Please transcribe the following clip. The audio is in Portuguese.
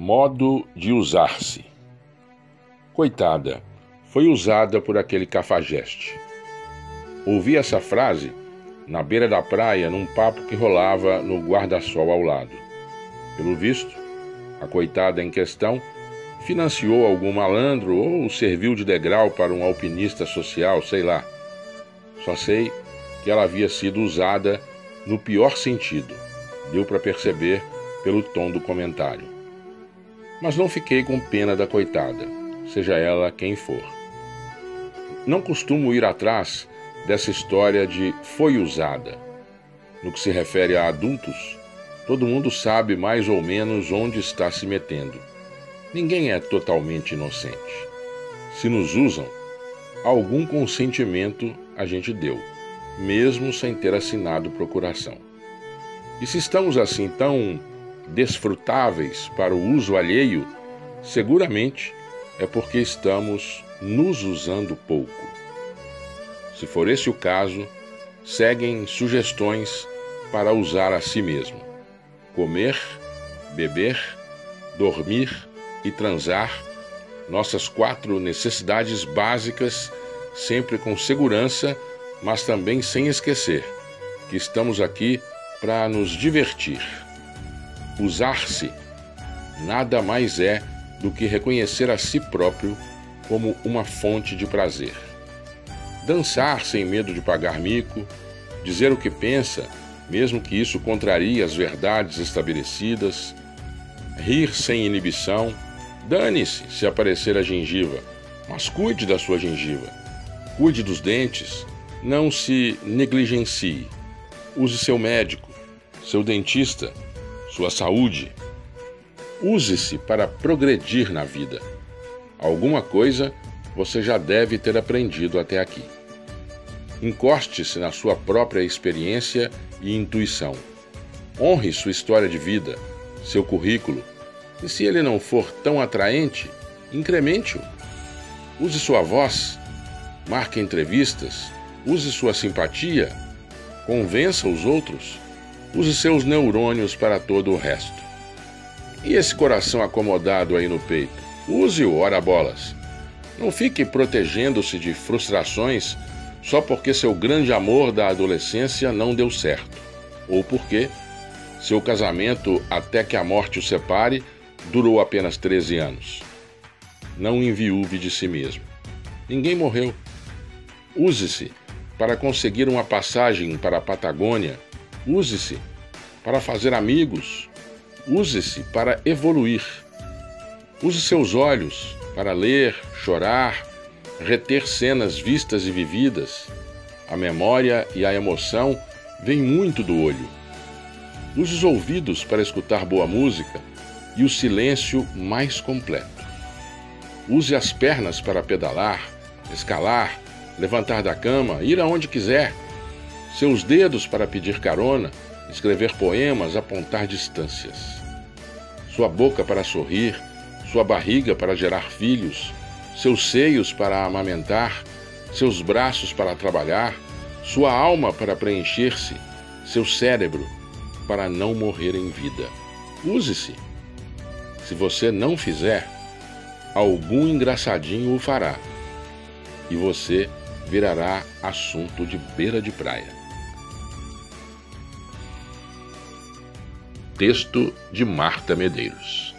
Modo de usar-se. Coitada, foi usada por aquele cafajeste. Ouvi essa frase na beira da praia num papo que rolava no guarda-sol ao lado. Pelo visto, a coitada em questão financiou algum malandro ou serviu de degrau para um alpinista social, sei lá. Só sei que ela havia sido usada no pior sentido. Deu para perceber pelo tom do comentário mas não fiquei com pena da coitada, seja ela quem for. Não costumo ir atrás dessa história de foi usada. No que se refere a adultos, todo mundo sabe mais ou menos onde está se metendo. Ninguém é totalmente inocente. Se nos usam, algum consentimento a gente deu, mesmo sem ter assinado procuração. E se estamos assim tão desfrutáveis para o uso alheio, seguramente é porque estamos nos usando pouco. Se for esse o caso, seguem sugestões para usar a si mesmo: comer, beber, dormir e transar, nossas quatro necessidades básicas, sempre com segurança, mas também sem esquecer que estamos aqui para nos divertir Usar-se nada mais é do que reconhecer a si próprio como uma fonte de prazer. Dançar sem medo de pagar mico, dizer o que pensa, mesmo que isso contrarie as verdades estabelecidas, rir sem inibição, dane-se se aparecer a gengiva, mas cuide da sua gengiva, cuide dos dentes, não se negligencie. Use seu médico, seu dentista, sua saúde. Use-se para progredir na vida. Alguma coisa você já deve ter aprendido até aqui. Encoste-se na sua própria experiência e intuição. Honre sua história de vida, seu currículo, e se ele não for tão atraente, incremente-o. Use sua voz, marque entrevistas, use sua simpatia, convença os outros use seus neurônios para todo o resto. E esse coração acomodado aí no peito? Use-o, ora bolas. Não fique protegendo-se de frustrações só porque seu grande amor da adolescência não deu certo, ou porque seu casamento, até que a morte o separe, durou apenas 13 anos. Não enviuve de si mesmo. Ninguém morreu. Use-se para conseguir uma passagem para a Patagônia Use-se para fazer amigos. Use-se para evoluir. Use seus olhos para ler, chorar, reter cenas vistas e vividas. A memória e a emoção vêm muito do olho. Use os ouvidos para escutar boa música e o silêncio mais completo. Use as pernas para pedalar, escalar, levantar da cama, ir aonde quiser seus dedos para pedir carona, escrever poemas, apontar distâncias, sua boca para sorrir, sua barriga para gerar filhos, seus seios para amamentar, seus braços para trabalhar, sua alma para preencher-se, seu cérebro para não morrer em vida. Use-se. Se você não fizer, algum engraçadinho o fará e você virará assunto de beira de praia. Texto de Marta Medeiros.